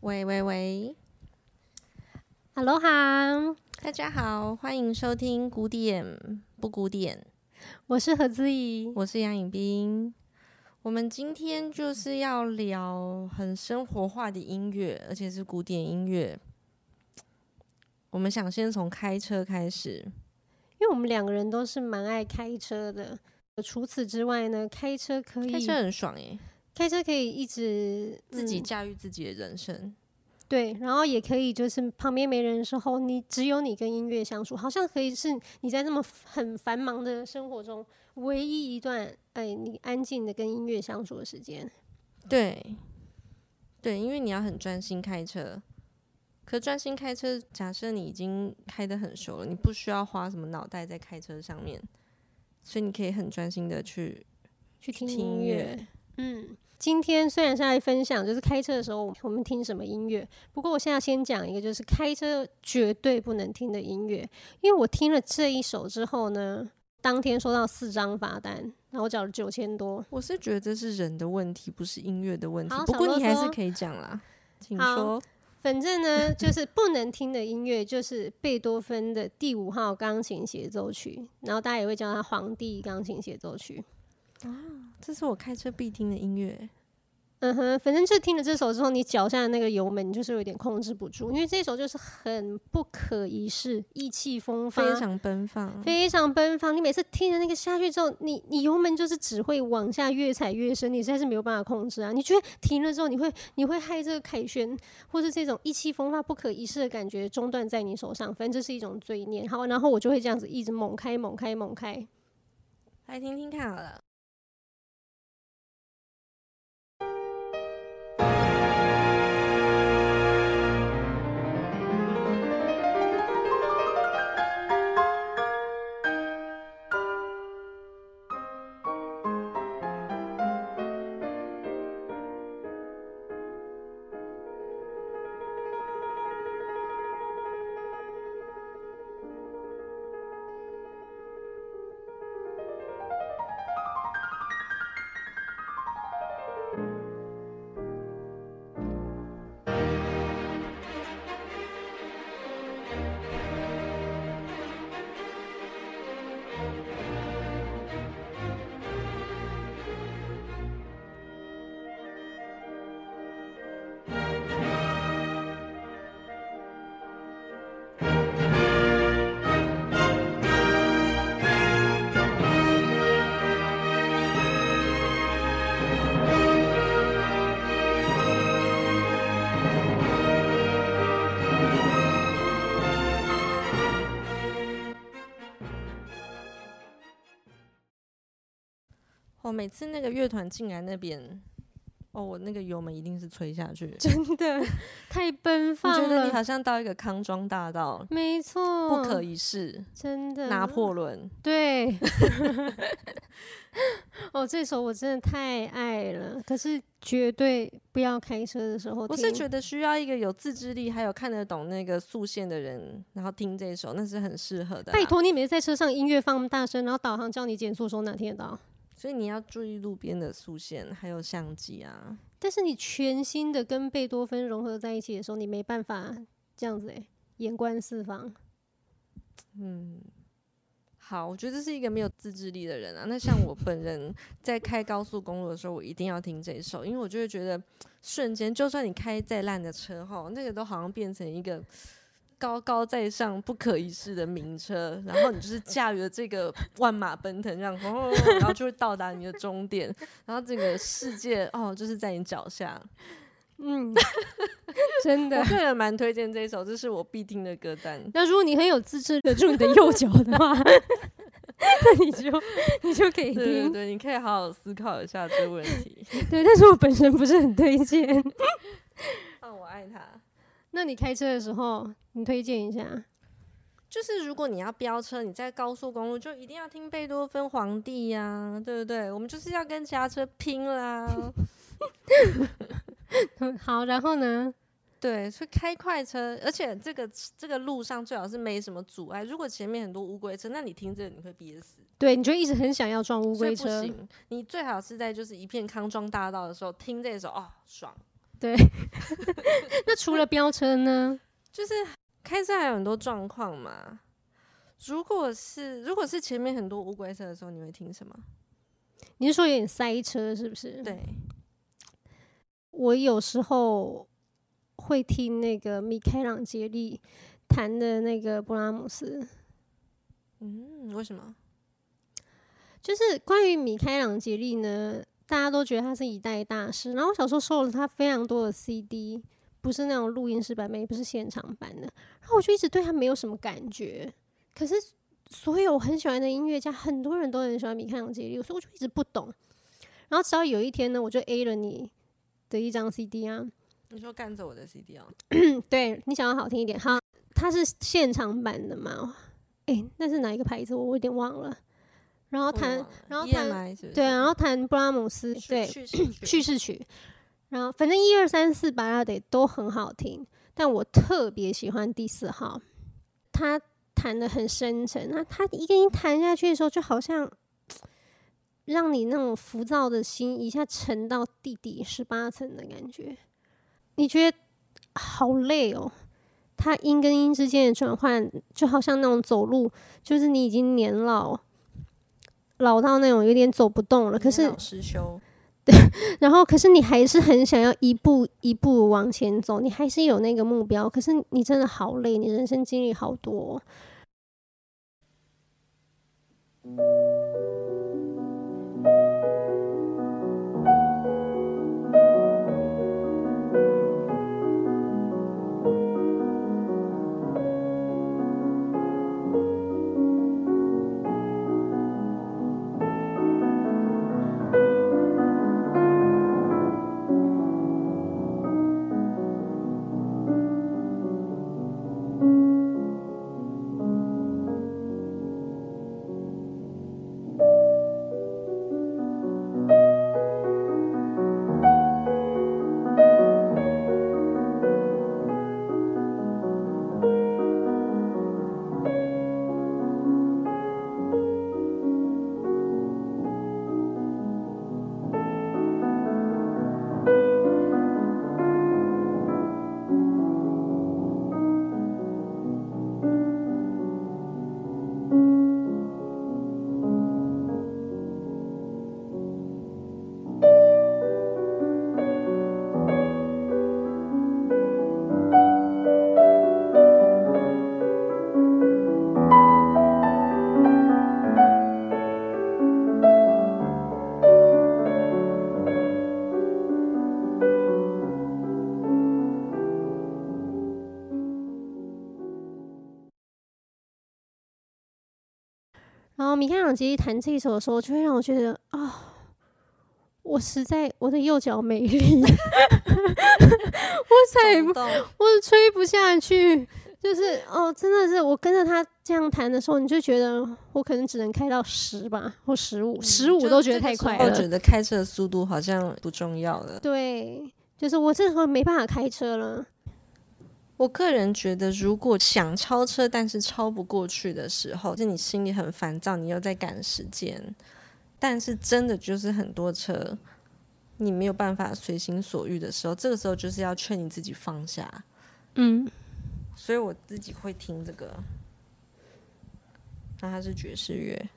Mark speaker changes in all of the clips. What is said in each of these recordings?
Speaker 1: 喂喂喂
Speaker 2: ，Hello 哈，
Speaker 1: 大家好，欢迎收听古典不古典，
Speaker 2: 我是何姿怡，
Speaker 1: 我是杨颖斌，我们今天就是要聊很生活化的音乐，而且是古典音乐。我们想先从开车开始，
Speaker 2: 因为我们两个人都是蛮爱开车的。除此之外呢，开车可以，
Speaker 1: 开车很爽耶。
Speaker 2: 开车可以一直
Speaker 1: 自己驾驭自己的人生，嗯，
Speaker 2: 对，然后也可以就是旁边没人的时候，你只有你跟音乐相处，好像可以是你在那么很繁忙的生活中唯一一段哎，你安静的跟音乐相处的时间。
Speaker 1: 对，对，因为你要很专心开车，可专心开车，假设你已经开得很熟了，你不需要花什么脑袋在开车上面，所以你可以很专心的去
Speaker 2: 去听音乐，嗯。今天虽然是来分享，就是开车的时候我们听什么音乐。不过我现在先讲一个，就是开车绝对不能听的音乐。因为我听了这一首之后呢，当天收到四张罚单，然后我缴了九千多。
Speaker 1: 我是觉得这是人的问题，不是音乐的问题。不过你还是可以讲啦，请说。
Speaker 2: 反正呢，就是不能听的音乐，就是贝多芬的第五号钢琴协奏曲，然后大家也会叫它皇帝钢琴协奏曲。
Speaker 1: 啊，这是我开车必听的音乐。
Speaker 2: 嗯哼，反正就听了这首之后，你脚下的那个油门你就是有点控制不住，因为这首就是很不可一世、意气风发、
Speaker 1: 非常奔放、
Speaker 2: 非常奔放。你每次听着那个下去之后，你你油门就是只会往下越踩越深，你实在是没有办法控制啊！你觉得停了之后，你会你会害这个凯旋或是这种意气风发、不可一世的感觉中断在你手上，反正这是一种罪孽。好，然后我就会这样子一直猛开、猛开、猛开，
Speaker 1: 来听听看好了。我每次那个乐团进来那边，哦，我那个油门一定是吹下去，
Speaker 2: 真的太奔放了。
Speaker 1: 我觉得你好像到一个康庄大道，
Speaker 2: 没错，
Speaker 1: 不可一世，
Speaker 2: 真的。
Speaker 1: 拿破仑，
Speaker 2: 对。哦，这首我真的太爱了，可是绝对不要开车的时候听。
Speaker 1: 我是觉得需要一个有自制力，还有看得懂那个速线的人，然后听这首，那是很适合的。
Speaker 2: 拜托你每次在车上音乐放那么大声，然后导航叫你减速的时候，哪听得到？
Speaker 1: 所以你要注意路边的速线，还有相机啊。
Speaker 2: 但是你全新的跟贝多芬融合在一起的时候，你没办法这样子诶、欸，眼观四方。
Speaker 1: 嗯，好，我觉得这是一个没有自制力的人啊。那像我本人在开高速公路的时候，我一定要听这首，因为我就会觉得瞬间，就算你开再烂的车哈，那个都好像变成一个。高高在上、不可一世的名车，然后你就是驾驭了这个万马奔腾，这样，然后就会到达你的终点，然后这个世界哦，就是在你脚下。
Speaker 2: 嗯，真的，
Speaker 1: 我个人蛮推荐这一首，这是我必听的歌单。
Speaker 2: 那如果你很有自制的住你的右脚的话，那你就你就可以听。对，
Speaker 1: 对对，你可以好好思考一下这个问题。
Speaker 2: 对，但是我本身不是很推荐。
Speaker 1: 啊，我爱他。
Speaker 2: 那你开车的时候，你推荐一下，
Speaker 1: 就是如果你要飙车，你在高速公路就一定要听贝多芬皇帝呀、啊，对不对？我们就是要跟其他车拼啦。
Speaker 2: 好，然后呢？
Speaker 1: 对，所以开快车，而且这个这个路上最好是没什么阻碍。如果前面很多乌龟车，那你听这个你会憋死。
Speaker 2: 对，你就一直很想要撞乌龟车。
Speaker 1: 不行，你最好是在就是一片康庄大道的时候听这首哦，爽。
Speaker 2: 对。那除了飙车呢？
Speaker 1: 就是开车还有很多状况嘛。如果是如果是前面很多乌龟车的时候，你会听什么？
Speaker 2: 你是说有点塞车是不是？
Speaker 1: 对。
Speaker 2: 我有时候会听那个米开朗杰利弹的那个布拉姆斯。
Speaker 1: 嗯，为什么？
Speaker 2: 就是关于米开朗杰利呢，大家都觉得他是一代大师。然后我小时候收了他非常多的 CD，不是那种录音室版本，也不是现场版的。然后我就一直对他没有什么感觉。可是所有我很喜欢的音乐家，很多人都很喜欢米开朗基利，所以我就一直不懂。然后直到有一天呢，我就 A 了你的一张 CD 啊。
Speaker 1: 你说干走我的 CD 啊？
Speaker 2: 对，你想要好听一点，好，它是现场版的嘛？哎、欸，那是哪一个牌子？我有点忘了。然后弹，然后弹，对，然后弹布拉姆斯，对，叙事曲。然后反正一二三四巴拉得都很好听，但我特别喜欢第四号，他弹的很深沉。那他一个音弹下去的时候，就好像 让你那种浮躁的心一下沉到地底十八层的感觉。你觉得好累哦？他音跟音之间的转换，就好像那种走路，就是你已经年老。老到那种有点走不动了，可是
Speaker 1: 失修，
Speaker 2: 对，然后可是你还是很想要一步一步往前走，你还是有那个目标，可是你真的好累，你人生经历好多。米开朗基利弹这一首的时候，就会让我觉得啊、哦，我实在我的右脚没力，我踩不，我吹不下去。就是哦，真的是我跟着他这样弹的时候，你就觉得我可能只能开到十吧，或十五，十五都觉得太快了。
Speaker 1: 我觉得开车的速度好像不重要了。
Speaker 2: 对，就是我这时候没办法开车了。
Speaker 1: 我个人觉得，如果想超车，但是超不过去的时候，就你心里很烦躁，你又在赶时间，但是真的就是很多车，你没有办法随心所欲的时候，这个时候就是要劝你自己放下。
Speaker 2: 嗯，
Speaker 1: 所以我自己会听这个，那它是爵士乐。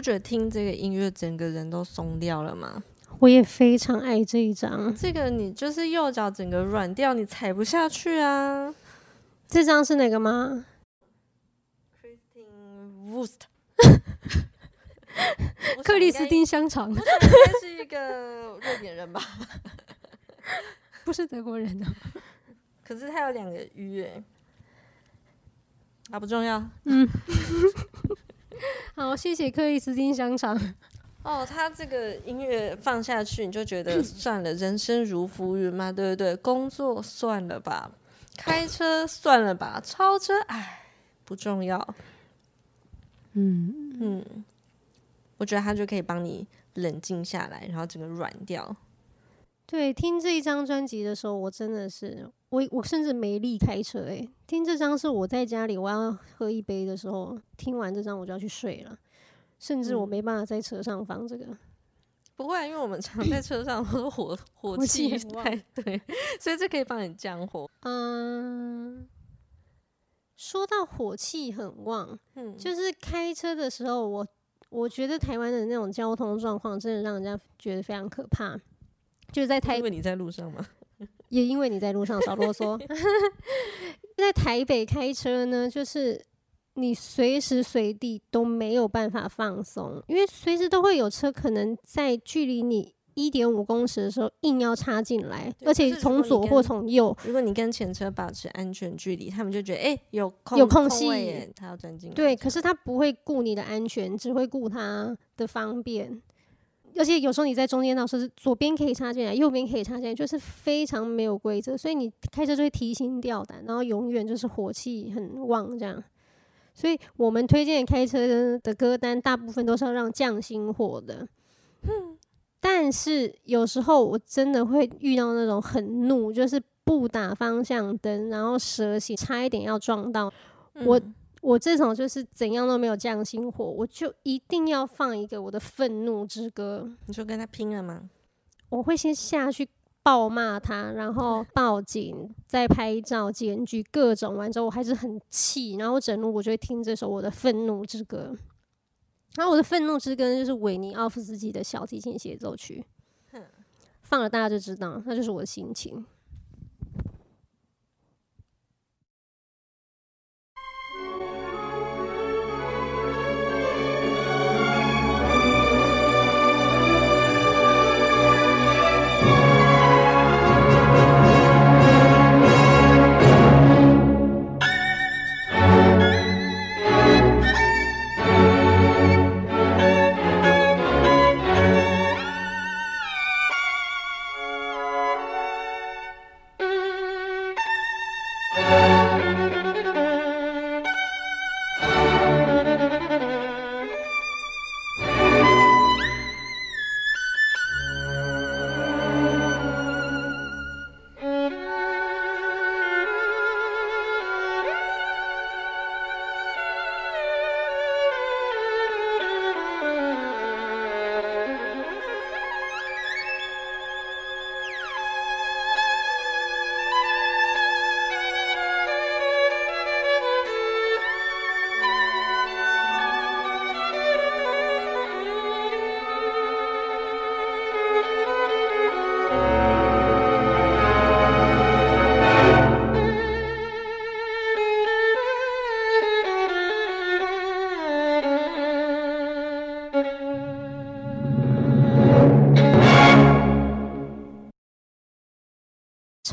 Speaker 1: 不觉得听这个音乐整个人都松掉了吗？
Speaker 2: 我也非常爱这一张。
Speaker 1: 这个你就是右脚整个软掉，你踩不下去啊。
Speaker 2: 这张是哪个吗
Speaker 1: ？Kristin Wurst。
Speaker 2: 克里斯汀香肠。
Speaker 1: 应该是一个瑞典人吧？
Speaker 2: 不是德国人的。
Speaker 1: 可是他有两个哎。啊，不重要。
Speaker 2: 嗯。好，谢谢克里斯汀香肠。
Speaker 1: 哦，他这个音乐放下去，你就觉得 算了，人生如浮云嘛，对不对？工作算了吧，开车算了吧，超车哎，不重要。
Speaker 2: 嗯
Speaker 1: 嗯，我觉得他就可以帮你冷静下来，然后整个软掉。
Speaker 2: 对，听这一张专辑的时候，我真的是我我甚至没力开车哎、欸。听这张是我在家里，我要喝一杯的时候，听完这张我就要去睡了，甚至我没办法在车上放这个。嗯、
Speaker 1: 不会、啊，因为我们常在车上都火火气太对，所以这可以帮你降火。
Speaker 2: 嗯，说到火气很旺，嗯，就是开车的时候，我我觉得台湾的那种交通状况真的让人家觉得非常可怕。就是在台，
Speaker 1: 因为你在路上吗？
Speaker 2: 也因为你在路上少啰嗦。在台北开车呢，就是你随时随地都没有办法放松，因为随时都会有车可能在距离你一点五公尺的时候硬要插进来，而且从左或从右。
Speaker 1: 如果你跟前车保持安全距离，他们就觉得哎、欸、有空
Speaker 2: 有空隙，
Speaker 1: 他要钻进来。
Speaker 2: 对，可是他不会顾你的安全，只会顾他的方便。而且有时候你在中间道是左边可以插进来，右边可以插进来，就是非常没有规则，所以你开车就会提心吊胆，然后永远就是火气很旺这样。所以我们推荐开车的歌单大部分都是要让降心火的。但是有时候我真的会遇到那种很怒，就是不打方向灯，然后蛇形，差一点要撞到我。我这种就是怎样都没有降心火，我就一定要放一个我的愤怒之歌。
Speaker 1: 你说跟他拼了吗？
Speaker 2: 我会先下去暴骂他，然后报警，再拍照检举各种，完之后我还是很气，然后整路我就会听这首我的愤怒之歌。然后我的愤怒之歌，就是维尼奥夫斯基的小提琴协奏曲，放了大家就知道，那就是我的心情。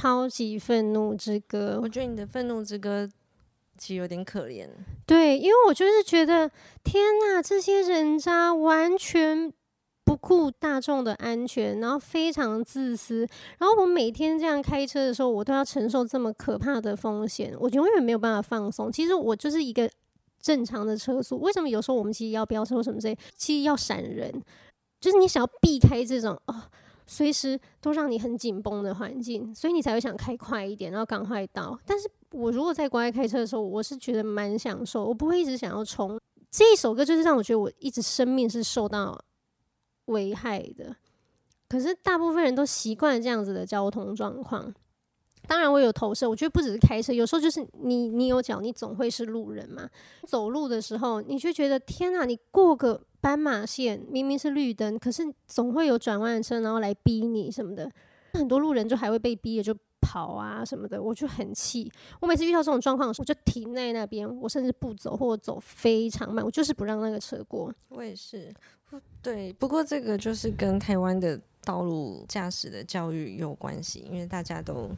Speaker 2: 超级愤怒之歌，
Speaker 1: 我觉得你的愤怒之歌其实有点可怜。
Speaker 2: 对，因为我就是觉得，天哪，这些人渣完全不顾大众的安全，然后非常自私。然后我每天这样开车的时候，我都要承受这么可怕的风险，我永远没有办法放松。其实我就是一个正常的车速，为什么有时候我们其实要飙车什么之类，其实要闪人，就是你想要避开这种哦。随时都让你很紧绷的环境，所以你才会想开快一点，然后赶快到。但是我如果在国外开车的时候，我是觉得蛮享受，我不会一直想要冲。这一首歌就是让我觉得我一直生命是受到危害的。可是大部分人都习惯这样子的交通状况，当然我有投射，我觉得不只是开车，有时候就是你你有脚，你总会是路人嘛。走路的时候，你就觉得天啊，你过个斑马线，明明是绿灯，可是总会有转弯的车，然后来逼你什么的。很多路人就还会被逼的就跑啊什么的，我就很气。我每次遇到这种状况的时候，我就停在那边，我甚至不走或者走非常慢，我就是不让那个车过。
Speaker 1: 我也是，对。不过这个就是跟台湾的道路驾驶的教育有关系，因为大家都。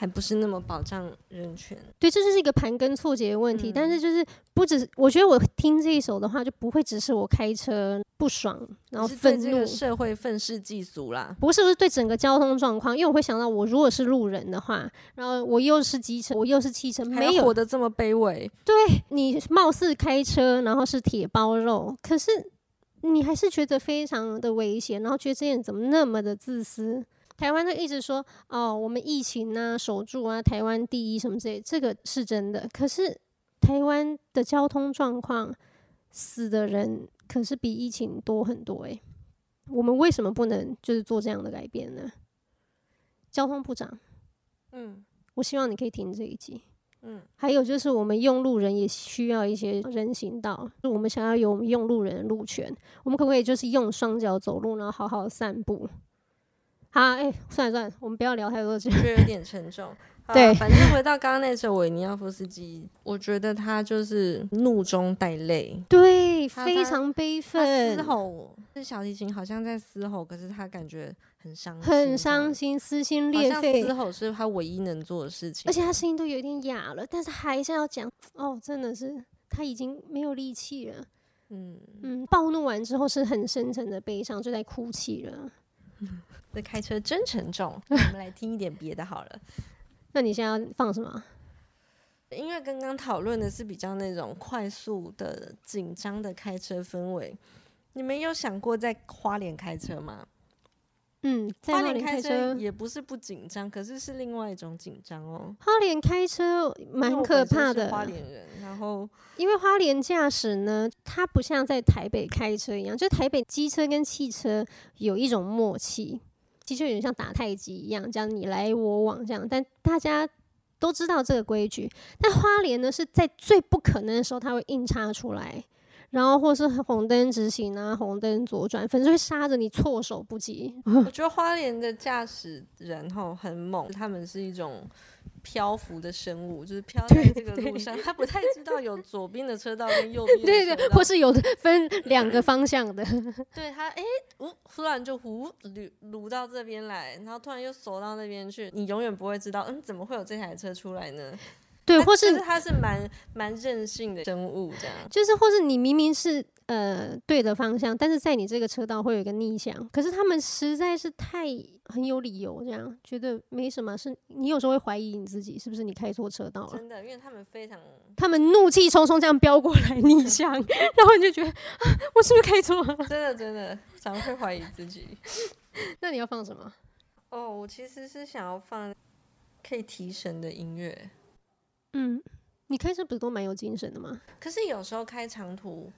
Speaker 1: 还不是那么保障人权，
Speaker 2: 对，这就是一个盘根错节的问题。嗯、但是就是不只是，我觉得我听这一首的话，就不会只是我开车不爽，然后愤怒，
Speaker 1: 社会愤世嫉俗啦。
Speaker 2: 不是，不是对整个交通状况，因为我会想到，我如果是路人的话，然后我又是机车，我又是汽车，没有
Speaker 1: 活得这么卑微。
Speaker 2: 对，你貌似开车，然后是铁包肉，可是你还是觉得非常的危险，然后觉得这些人怎么那么的自私。台湾都一直说哦，我们疫情啊，守住啊，台湾第一什么之类，这个是真的。可是台湾的交通状况，死的人可是比疫情多很多诶。我们为什么不能就是做这样的改变呢？交通部长，嗯，我希望你可以听这一集，嗯，还有就是我们用路人也需要一些人行道，就我们想要有我们用路人的路权，我们可不可以就是用双脚走路，然后好好散步？好，哎、欸，算了算了，我们不要聊太多，
Speaker 1: 觉得有点沉重。对，反正回到刚刚那首维尼奥夫斯基，我觉得他就是怒中带泪，
Speaker 2: 对，非常悲愤，
Speaker 1: 嘶吼。这小提琴好像在嘶吼，可是他感觉很伤心，
Speaker 2: 很伤心，撕心裂肺。
Speaker 1: 嘶吼是他唯一能做的事情，
Speaker 2: 而且他声音都有点哑了，但是还是要讲。哦，真的是他已经没有力气了。嗯嗯，暴怒完之后是很深沉的悲伤，就在哭泣了。
Speaker 1: 这开车真沉重，我们来听一点别的好了。
Speaker 2: 那你现在要放什么？
Speaker 1: 因为刚刚讨论的是比较那种快速的、紧张的开车氛围。你们有想过在花莲开车吗？
Speaker 2: 嗯，在
Speaker 1: 花莲开车也不是不紧张，可是是另外一种紧张哦。
Speaker 2: 花莲开车蛮可怕的。
Speaker 1: 花莲人，然后
Speaker 2: 因为花莲驾驶呢，它不像在台北开车一样，就台北机车跟汽车有一种默契。机车有点像打太极一样，这样你来我往这样，但大家都知道这个规矩。但花莲呢，是在最不可能的时候，它会硬插出来，然后或是红灯直行啊，红灯左转，反正会杀着你措手不及。
Speaker 1: 我觉得花莲的驾驶人吼很猛，他们是一种。漂浮的生物就是漂在这个路上，他不太知道有左边的车道跟右边的车道，
Speaker 2: 对对，或是有分两个方向的。
Speaker 1: 对他，哎、欸，呜，突然就呼撸撸到这边来，然后突然又锁到那边去，你永远不会知道，嗯，怎么会有这台车出来呢？
Speaker 2: 对，或是
Speaker 1: 它是蛮蛮任性的生物，这样，
Speaker 2: 就是或是你明明是。呃，对的方向，但是在你这个车道会有一个逆向，可是他们实在是太很有理由，这样觉得没什么，是你有时候会怀疑你自己是不是你开错车道了。
Speaker 1: 真的，因为他们非常，
Speaker 2: 他们怒气冲冲这样飙过来逆 向，然后你就觉得啊，我是不是开错了？
Speaker 1: 真的真的，常会怀疑自己。
Speaker 2: 那你要放什么？
Speaker 1: 哦，我其实是想要放可以提神的音乐。
Speaker 2: 嗯，你开车不是都蛮有精神的吗？
Speaker 1: 可是有时候开长途。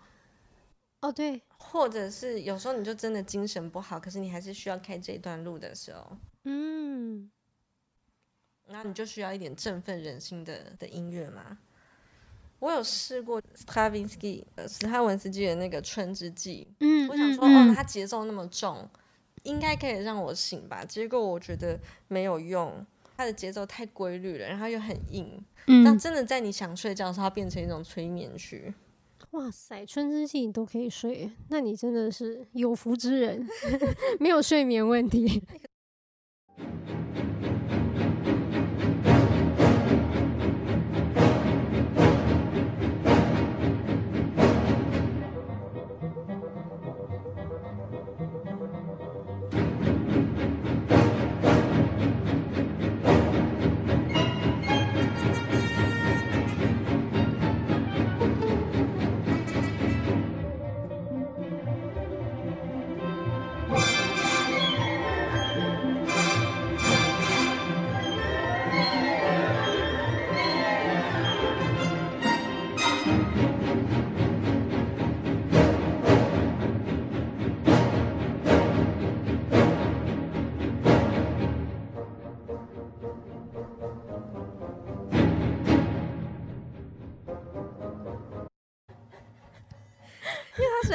Speaker 2: 哦，对，
Speaker 1: 或者是有时候你就真的精神不好，可是你还是需要开这段路的时候，嗯，那你就需要一点振奋人心的的音乐嘛。我有试过 Stravinsky 斯特文斯基的那个《春之祭》，嗯，我想说，嗯、哦，他节奏那么重，应该可以让我醒吧？结果我觉得没有用，他的节奏太规律了，然后又很硬，嗯，那真的在你想睡觉的时候，它变成一种催眠曲。
Speaker 2: 哇塞，春之季你都可以睡，那你真的是有福之人，没有睡眠
Speaker 1: 问题。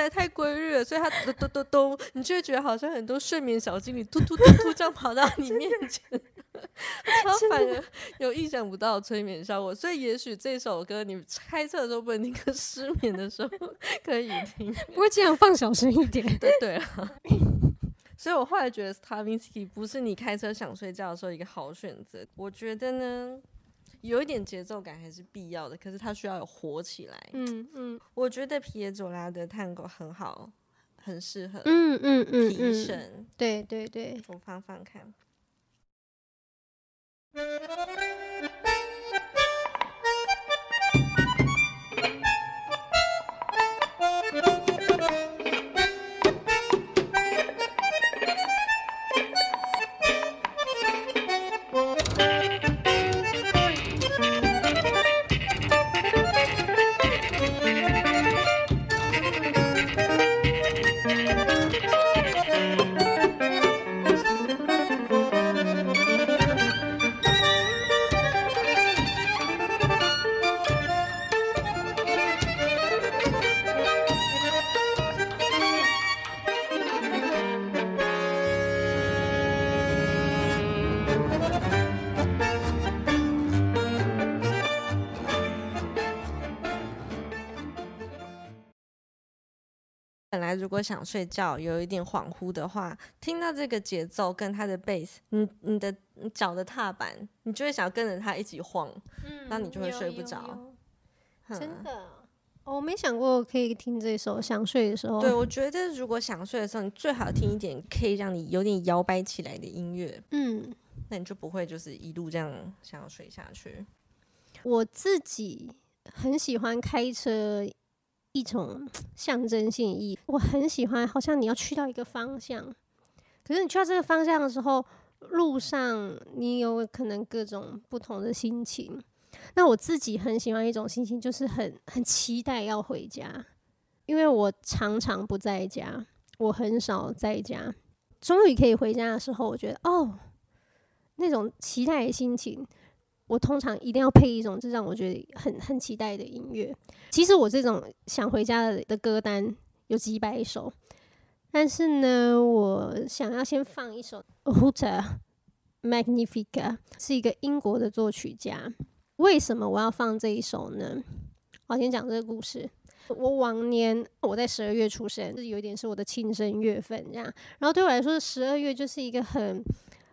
Speaker 1: 太规律了，所以它嘟嘟嘟嘟，你就会觉得好像很多睡眠小精灵突突突突这样跑到你面前，超反而有意想不到的催眠效果。所以也许这首歌你开车的时候不能听，可失眠的时候可以听。
Speaker 2: 不过尽量放小声一点。
Speaker 1: 对对啊，所以我后来觉得 Stravinsky 不是你开车想睡觉的时候一个好选择。我觉得呢。有一点节奏感还是必要的，可是它需要有火起来。嗯嗯，我觉得皮耶佐拉的探戈很好，很适合。嗯嗯嗯，提神。
Speaker 2: 对对对，
Speaker 1: 我放放看。如果想睡觉，有一点恍惚的话，听到这个节奏跟它的 bass，，你你的脚的踏板，你就会想要跟着它一起晃，那、嗯、你就会睡不着。
Speaker 2: 真的，我没想过可以听这首想睡的时候。
Speaker 1: 对，我觉得如果想睡的时候，你最好听一点可以让你有点摇摆起来的音乐。嗯，那你就不会就是一路这样想要睡下去。
Speaker 2: 我自己很喜欢开车。一种象征性意义，我很喜欢。好像你要去到一个方向，可是你去到这个方向的时候，路上你有可能各种不同的心情。那我自己很喜欢一种心情，就是很很期待要回家，因为我常常不在家，我很少在家。终于可以回家的时候，我觉得哦，那种期待的心情。我通常一定要配一种，就让我觉得很很期待的音乐。其实我这种想回家的歌单有几百首，但是呢，我想要先放一首《Ruta Magnifica》，是一个英国的作曲家。为什么我要放这一首呢？我先讲这个故事。我往年我在十二月出生，就是有一点是我的庆生月份这样。然后对我来说，十二月就是一个很。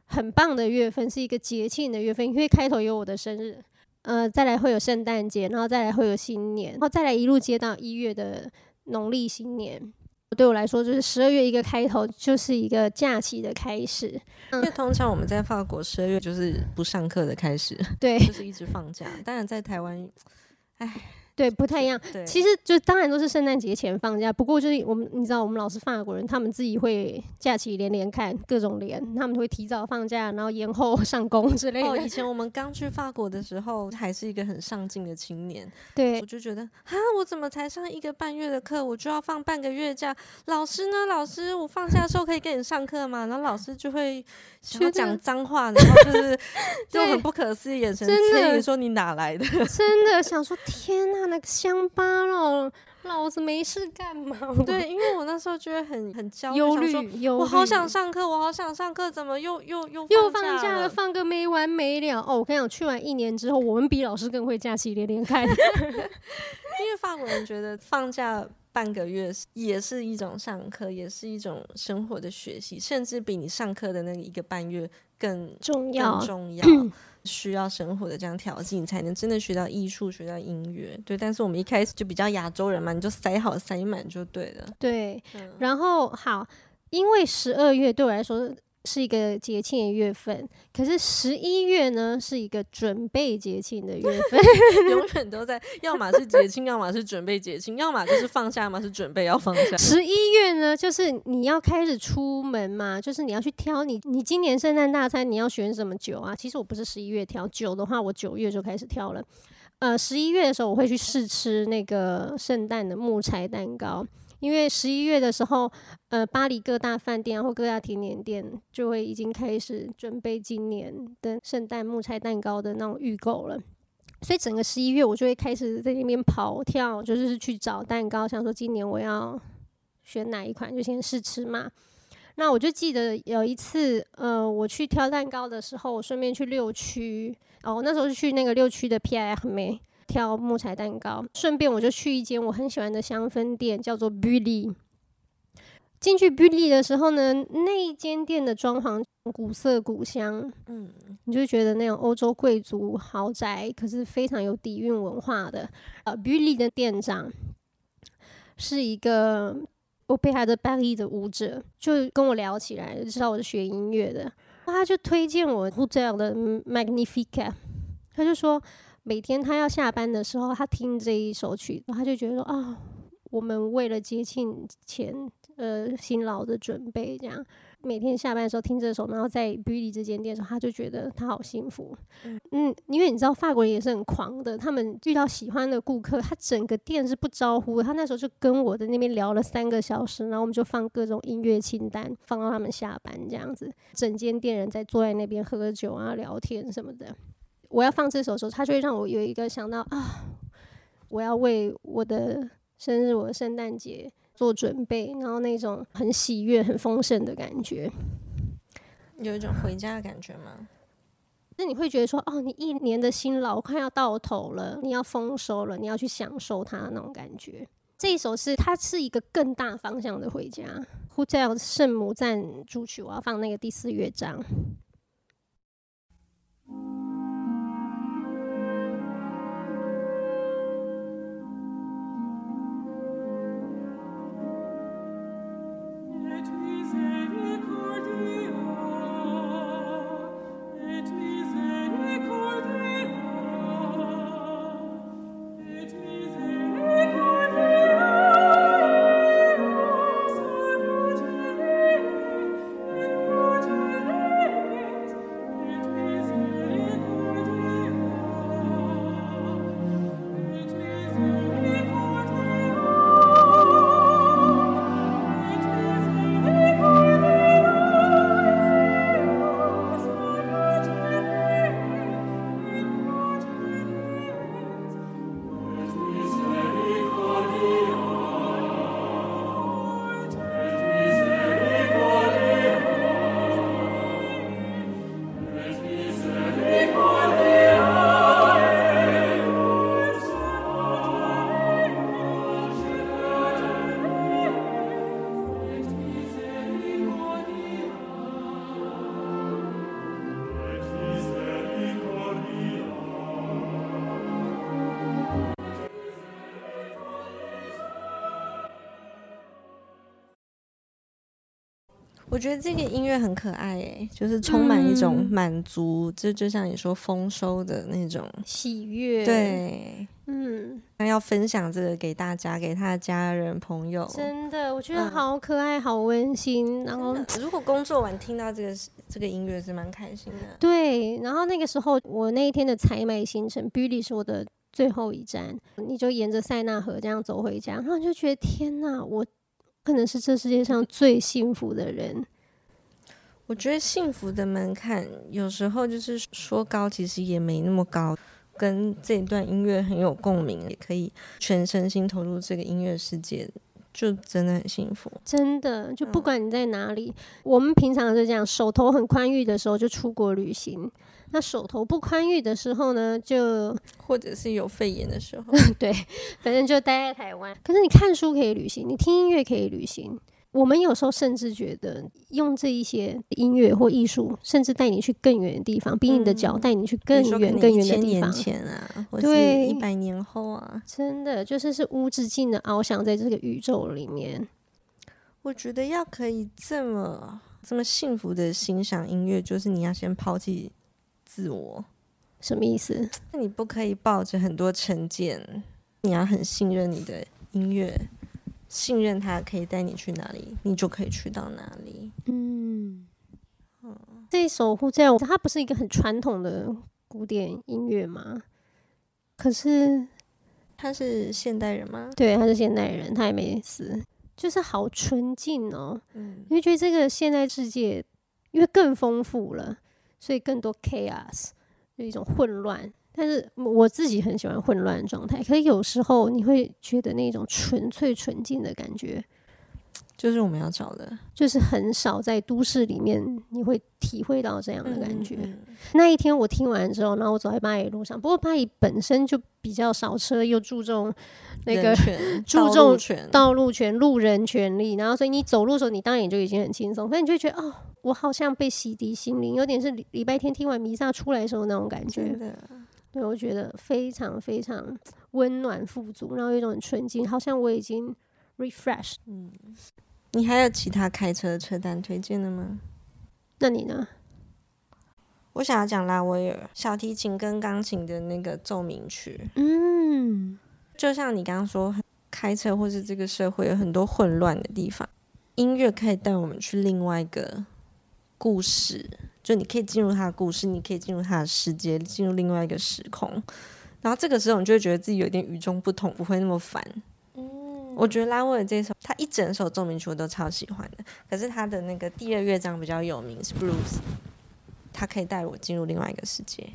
Speaker 2: 很棒的月份，是一个节庆的月份，因为开头有我的生日，呃，再来会有圣诞节，然后再来会有新年，然后再来一路接到一月的农历新年。对我来说，就是十二月一个开头，就是一个假期的开始。
Speaker 1: 因为通常我们在法国十二月就是不上课的开始，
Speaker 2: 对，
Speaker 1: 就是一直放假。当然在台湾，唉。
Speaker 2: 对，不太一样。对，其实就当然都是圣诞节前放假，不过就是我们你知道，我们老是法国人，他们自己会假期连连看各种连，他们会提早放假，然后延后 上工之类的。
Speaker 1: 哦，以前我们刚去法国的时候，还是一个很上进的青年。
Speaker 2: 对，
Speaker 1: 我就觉得啊，我怎么才上一个半月的课，我就要放半个月假？老师呢？老师，我放假的时候可以给你上课吗？然后老师就会想要讲脏话，然后就是 就很不可思议眼神，质疑说你哪来的？
Speaker 2: 真的想说天哪！那个乡巴佬，老子没事干嘛？
Speaker 1: 对，因为我那时候觉得很很焦虑，忧虑，我好想上课，我好想上课，怎么又又又
Speaker 2: 又放假了，放个没完没了。哦，我跟你讲，去完一年之后，我们比老师更会假期连连看，
Speaker 1: 因为法国人觉得放假半个月也是一种上课，也是一种生活的学习，甚至比你上课的那个一个半月更
Speaker 2: 重要，
Speaker 1: 更重要。需要生活的这样条件，你才能真的学到艺术，学到音乐。对，但是我们一开始就比较亚洲人嘛，你就塞好塞满就对了。
Speaker 2: 对，嗯、然后好，因为十二月对我来说。是一个节庆的月份，可是十一月呢是一个准备节庆的月份，
Speaker 1: 永远都在，要么是节庆，要么是准备节庆，要么就是放下，要么是准备要放下。
Speaker 2: 十一月呢，就是你要开始出门嘛，就是你要去挑你，你今年圣诞大餐你要选什么酒啊？其实我不是十一月挑酒的话，我九月就开始挑了。呃，十一月的时候我会去试吃那个圣诞的木材蛋糕。因为十一月的时候，呃，巴黎各大饭店或各大甜点店就会已经开始准备今年的圣诞木材蛋糕的那种预购了，所以整个十一月我就会开始在那边跑跳，就是去找蛋糕，想说今年我要选哪一款，就先试吃嘛。那我就记得有一次，呃，我去挑蛋糕的时候，我顺便去六区，哦，那时候是去那个六区的 Pierre Hermé 挑木材蛋糕，顺便我就去一间我很喜欢的香氛店，叫做 Billy。进去 Billy 的时候呢，那一间店的装潢古色古香，嗯，你就觉得那种欧洲贵族豪宅，可是非常有底蕴文化的。呃，Billy 的店长是一个 Opéra de Paris 的舞者，就跟我聊起来，就知道我是学音乐的，他就推荐我 Ravel 的 Magnificat，他就说每天他要下班的时候，他听这一首曲子，他就觉得说啊，我们为了节庆前。呃，辛劳的准备，这样每天下班的时候听这首，然后在 Bully 这间店的时候，他就觉得他好幸福。嗯，嗯，因为你知道法国人也是很狂的，他们遇到喜欢的顾客，他整个店是不招呼。他那时候就跟我在那边聊了三个小时，然后我们就放各种音乐清单，放到他们下班这样子，整间店人在坐在那边喝酒啊、聊天什么的。我要放这首的时候，他就会让我有一个想到啊，我要为我的生日、我的圣诞节。做准备，然后那种很喜悦、很丰盛的感觉，
Speaker 1: 有一种回家的感觉吗？
Speaker 2: 那你会觉得说，哦，你一年的辛劳快要到头了，你要丰收了，你要去享受它那种感觉。这一首是它是一个更大方向的回家。Hotel 圣母赞主曲，我要放那个第四乐章。
Speaker 1: 觉得这个音乐很可爱，哎，就是充满一种满足，这、嗯、就像你说丰收的那种
Speaker 2: 喜悦。
Speaker 1: 对，嗯，那要分享这个给大家，给他的家人朋友。
Speaker 2: 真的，我觉得好可爱，嗯、好温馨。然后，
Speaker 1: 如果工作完听到这个这个音乐是蛮开心的。
Speaker 2: 对，然后那个时候我那一天的采买行程，Bully 是我的最后一站，你就沿着塞纳河这样走回家，然后就觉得天哪，我。可能是这世界上最幸福的人。
Speaker 1: 我觉得幸福的门槛有时候就是说高，其实也没那么高。跟这一段音乐很有共鸣，也可以全身心投入这个音乐世界，就真的很幸福。
Speaker 2: 真的，就不管你在哪里，嗯、我们平常是这样，手头很宽裕的时候就出国旅行。那手头不宽裕的时候呢，就
Speaker 1: 或者是有肺炎的时候，
Speaker 2: 对，反正就待在台湾。可是你看书可以旅行，你听音乐可以旅行。我们有时候甚至觉得，用这一些音乐或艺术，甚至带你去更远的地方，比你的脚带你去更远、更远的地方。
Speaker 1: 前啊，对，一百年后啊，
Speaker 2: 真的就是是无止境的翱翔在这个宇宙里面。
Speaker 1: 我觉得要可以这么这么幸福的欣赏音乐，就是你要先抛弃。自我
Speaker 2: 什么意思？
Speaker 1: 那你不可以抱着很多成见，你要很信任你的音乐，信任他可以带你去哪里，你就可以去到哪里。
Speaker 2: 嗯，嗯，这一首《这样》它不是一个很传统的古典音乐吗？可是
Speaker 1: 他是现代人吗？
Speaker 2: 对，他是现代人，他也没死，就是好纯净哦。嗯，因为觉得这个现代世界因为更丰富了。所以更多 chaos，有一种混乱，但是我自己很喜欢混乱的状态，可是有时候你会觉得那种纯粹纯净的感觉。
Speaker 1: 就是我们要找的，
Speaker 2: 就是很少在都市里面你会体会到这样的感觉。
Speaker 1: 嗯嗯、
Speaker 2: 那一天我听完之后，然后我走在巴黎路上，不过巴黎本身就比较少车，又注重那个注重道路权、路人权利，然后所以你走路的时候，你当然也就已经很轻松，可是你就觉得哦，我好像被洗涤心灵，有点是礼拜天听完弥撒出来的时候那种感觉。
Speaker 1: 真的，
Speaker 2: 对，我觉得非常非常 温暖富足，然后有一种很纯净，好像我已经 refresh。嗯。
Speaker 1: 你还有其他开车的车单推荐的吗？
Speaker 2: 那你呢？
Speaker 1: 我想要讲拉威尔小提琴跟钢琴的那个奏鸣曲。
Speaker 2: 嗯，
Speaker 1: 就像你刚刚说，开车或是这个社会有很多混乱的地方，音乐可以带我们去另外一个故事，就你可以进入他的故事，你可以进入他的世界，进入另外一个时空。然后这个时候，你就会觉得自己有点与众不同，不会那么烦。嗯我觉得拉威尔这首，他一整首奏鸣曲我都超喜欢的。可是他的那个第二乐章比较有名，是 Blues，他可以带我进入另外一个世界。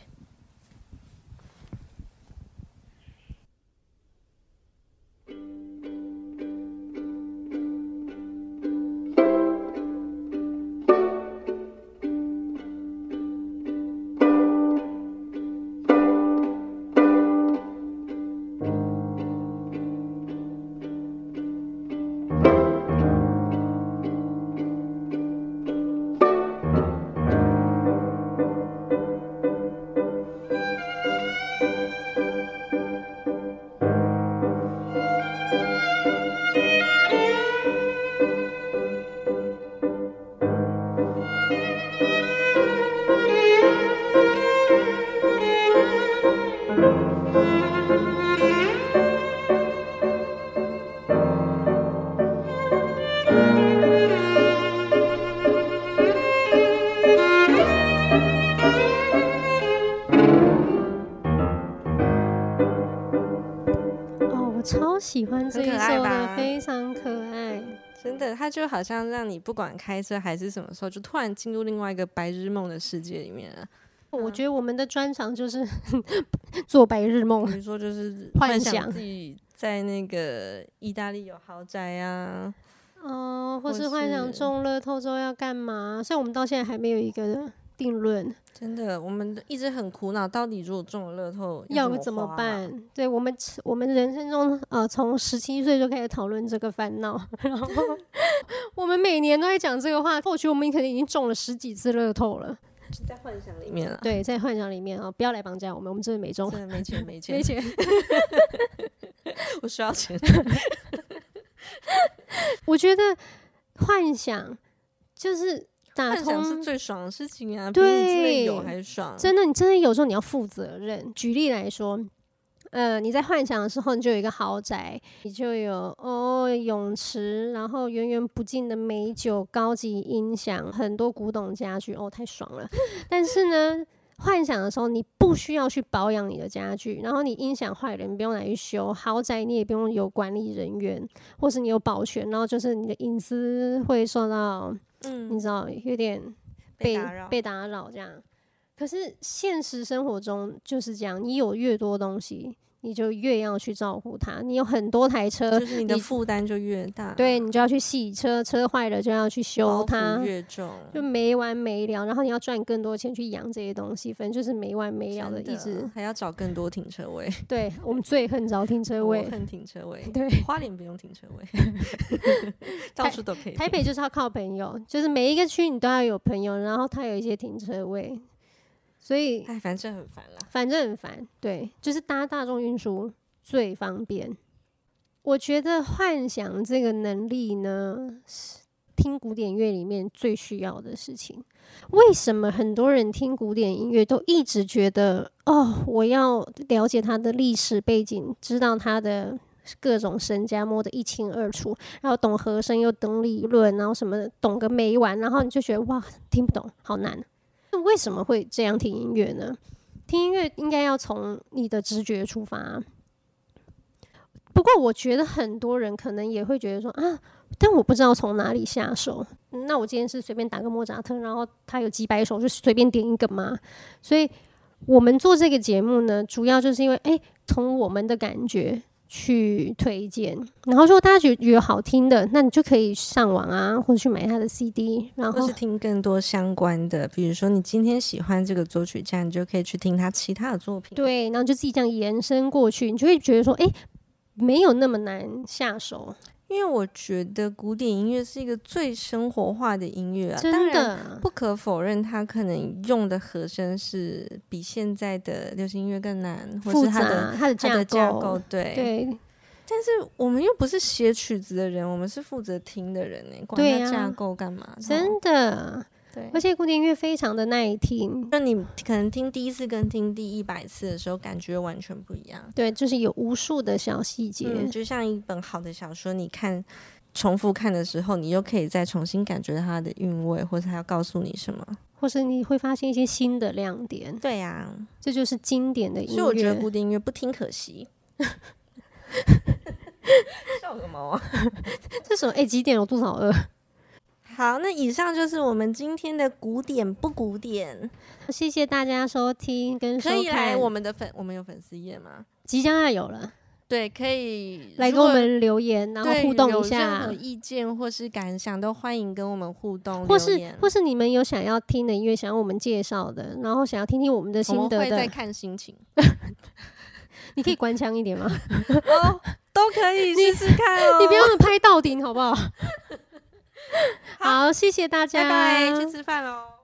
Speaker 2: 的，
Speaker 1: 它就好像让你不管开车还是什么时候，就突然进入另外一个白日梦的世界里面了。
Speaker 2: 我觉得我们的专长就是 做白日梦，
Speaker 1: 比如说就是幻想自己在那个意大利有豪宅啊，
Speaker 2: 哦、呃，或是幻想中乐透之后要干嘛，所以我们到现在还没有一个定论。
Speaker 1: 真的，我们一直很苦恼，到底如果中了乐透要怎
Speaker 2: 么，办？对我们，我们人生中呃，从十七岁就开始讨论这个烦恼，然后 我们每年都在讲这个话。或许我们可能已经中了十几次乐透了，
Speaker 1: 在幻想里面了。
Speaker 2: 对，在幻想里面啊，不要来绑架我们，我们真的没中，
Speaker 1: 真的没钱，没 钱，
Speaker 2: 没钱。
Speaker 1: 我需要钱。
Speaker 2: 我觉得幻想就是。
Speaker 1: 幻想是最爽的事情啊！对，真的有还爽。
Speaker 2: 真的，你真的有时候你要负责任。举例来说，呃，你在幻想的时候，你就有一个豪宅，你就有哦泳池，然后源源不尽的美酒、高级音响、很多古董家具，哦，太爽了。但是呢，幻想的时候，你不需要去保养你的家具，然后你音响坏了，你不用来去修。豪宅你也不用有管理人员，或是你有保全，然后就是你的隐私会受到。嗯，你知道有点被被打扰这样，可是现实生活中就是这样，你有越多东西。你就越要去照顾它，你有很多台车，
Speaker 1: 就是你的负担就越大。
Speaker 2: 对，你就要去洗车，车坏了就要去修它，
Speaker 1: 越重
Speaker 2: 就没完没了。然后你要赚更多钱去养这些东西，反正就是没完没了的，一直
Speaker 1: 还要找更多停车位。
Speaker 2: 对，我们最恨找停车 位，
Speaker 1: 恨停车位。
Speaker 2: 对，
Speaker 1: 花莲不用停车位，到处都可以。
Speaker 2: 台北就是要靠朋友，就是每一个区你都要有朋友，然后他有一些停车位。所以，
Speaker 1: 哎，反正很烦啦。
Speaker 2: 反正很烦，对，就是搭大众运输最方便。我觉得幻想这个能力呢，是听古典乐里面最需要的事情。为什么很多人听古典音乐都一直觉得，哦，我要了解它的历史背景，知道它的各种身家摸得一清二楚，然后懂和声又懂理论，然后什么懂个没完，然后你就觉得哇，听不懂，好难。那为什么会这样听音乐呢？听音乐应该要从你的直觉出发。不过，我觉得很多人可能也会觉得说啊，但我不知道从哪里下手。那我今天是随便打个莫扎特，然后他有几百首就随便点一个吗？所以我们做这个节目呢，主要就是因为，哎，从我们的感觉去推荐。然后，如果大家觉得有好听的，那你就可以上网啊，或者去买他的 CD，然
Speaker 1: 后听更多相关的。比如说，你今天喜欢这个作曲家，你就可以去听他其他的作品。
Speaker 2: 对，然后就自己这样延伸过去，你就会觉得说，哎，没有那么难下手。
Speaker 1: 因为我觉得古典音乐是一个最生活化的音乐啊，
Speaker 2: 真的，
Speaker 1: 当然不可否认，它可能用的和声是比现在的流行音乐更
Speaker 2: 难，
Speaker 1: 或是它的
Speaker 2: 它的
Speaker 1: 架构，架构对
Speaker 2: 对。
Speaker 1: 但是我们又不是写曲子的人，我们是负责听的人呢，管它架构干嘛？
Speaker 2: 真的。对，而且古典音乐非常的耐听，
Speaker 1: 那你可能听第一次跟听第一百次的时候，感觉完全不一样。
Speaker 2: 对，就是有无数的小细节，
Speaker 1: 嗯，就像一本好的小说，你看重复看的时候，你又可以再重新感觉到它的韵味，或者它要告诉你什么，
Speaker 2: 或是你会发现一些新的亮点。
Speaker 1: 对呀，
Speaker 2: 这就是经典的音乐。
Speaker 1: 所以我觉得古典音乐不听可惜。笑什么啊？
Speaker 2: 这首哎几点了？我肚子好饿。
Speaker 1: 好，那以上就是我们今天的古典不古典。
Speaker 2: 谢谢大家收听跟收看。
Speaker 1: 可以来我们的粉，我们有粉丝页吗？
Speaker 2: 即将要有了。
Speaker 1: 对，可以
Speaker 2: 来跟我们留言，然后互动一下。
Speaker 1: 有任何意见或是感想，都欢迎跟我们互动。
Speaker 2: 或是或是你们有想要听的音乐，想要我们介绍的，然后想要听听我们的心得的，会
Speaker 1: 再看心情。
Speaker 2: 你可以关腔一点吗？
Speaker 1: 哦，都可以试试看哦。
Speaker 2: 你不要拍到顶好不好？好，谢谢大家，
Speaker 1: 拜拜，去吃饭喽。